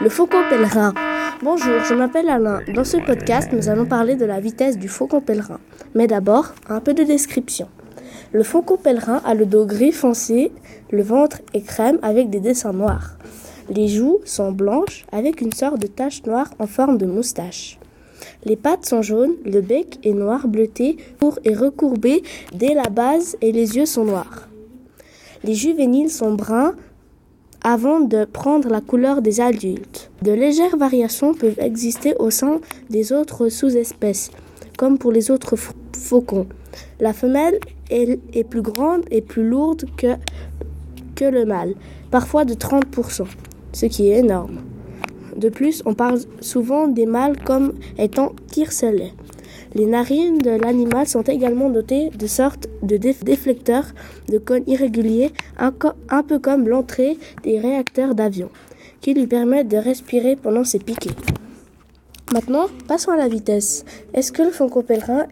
Le faucon pèlerin. Bonjour, je m'appelle Alain. Dans ce podcast, nous allons parler de la vitesse du faucon pèlerin. Mais d'abord, un peu de description. Le faucon pèlerin a le dos gris foncé, le ventre est crème avec des dessins noirs. Les joues sont blanches avec une sorte de tache noire en forme de moustache. Les pattes sont jaunes, le bec est noir bleuté, court et recourbé dès la base et les yeux sont noirs. Les juvéniles sont bruns avant de prendre la couleur des adultes. De légères variations peuvent exister au sein des autres sous-espèces, comme pour les autres faucons. La femelle est, plus grande et plus lourde que, que le mâle, parfois de 30%, ce qui est énorme. De plus, on parle souvent des mâles comme étant tircelets. Les narines de l'animal sont également dotées de sortes de déflecteurs de cônes irréguliers, un, peu comme l'entrée des réacteurs d'avion, qui lui permettent de respirer pendant ses piquets. Maintenant, passons à la vitesse. Est-ce que le faucon pèlerin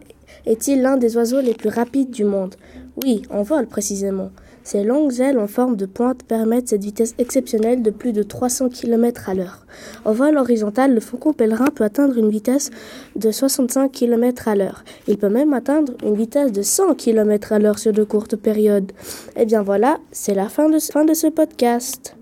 est-il l'un des oiseaux les plus rapides du monde? Oui, en vol précisément. Ses longues ailes en forme de pointe permettent cette vitesse exceptionnelle de plus de 300 km à l'heure. En vol horizontal, le faucon pèlerin peut atteindre une vitesse de 65 km à l'heure. Il peut même atteindre une vitesse de 100 km à l'heure sur de courtes périodes. Et eh bien voilà, c'est la fin de, fin de ce podcast.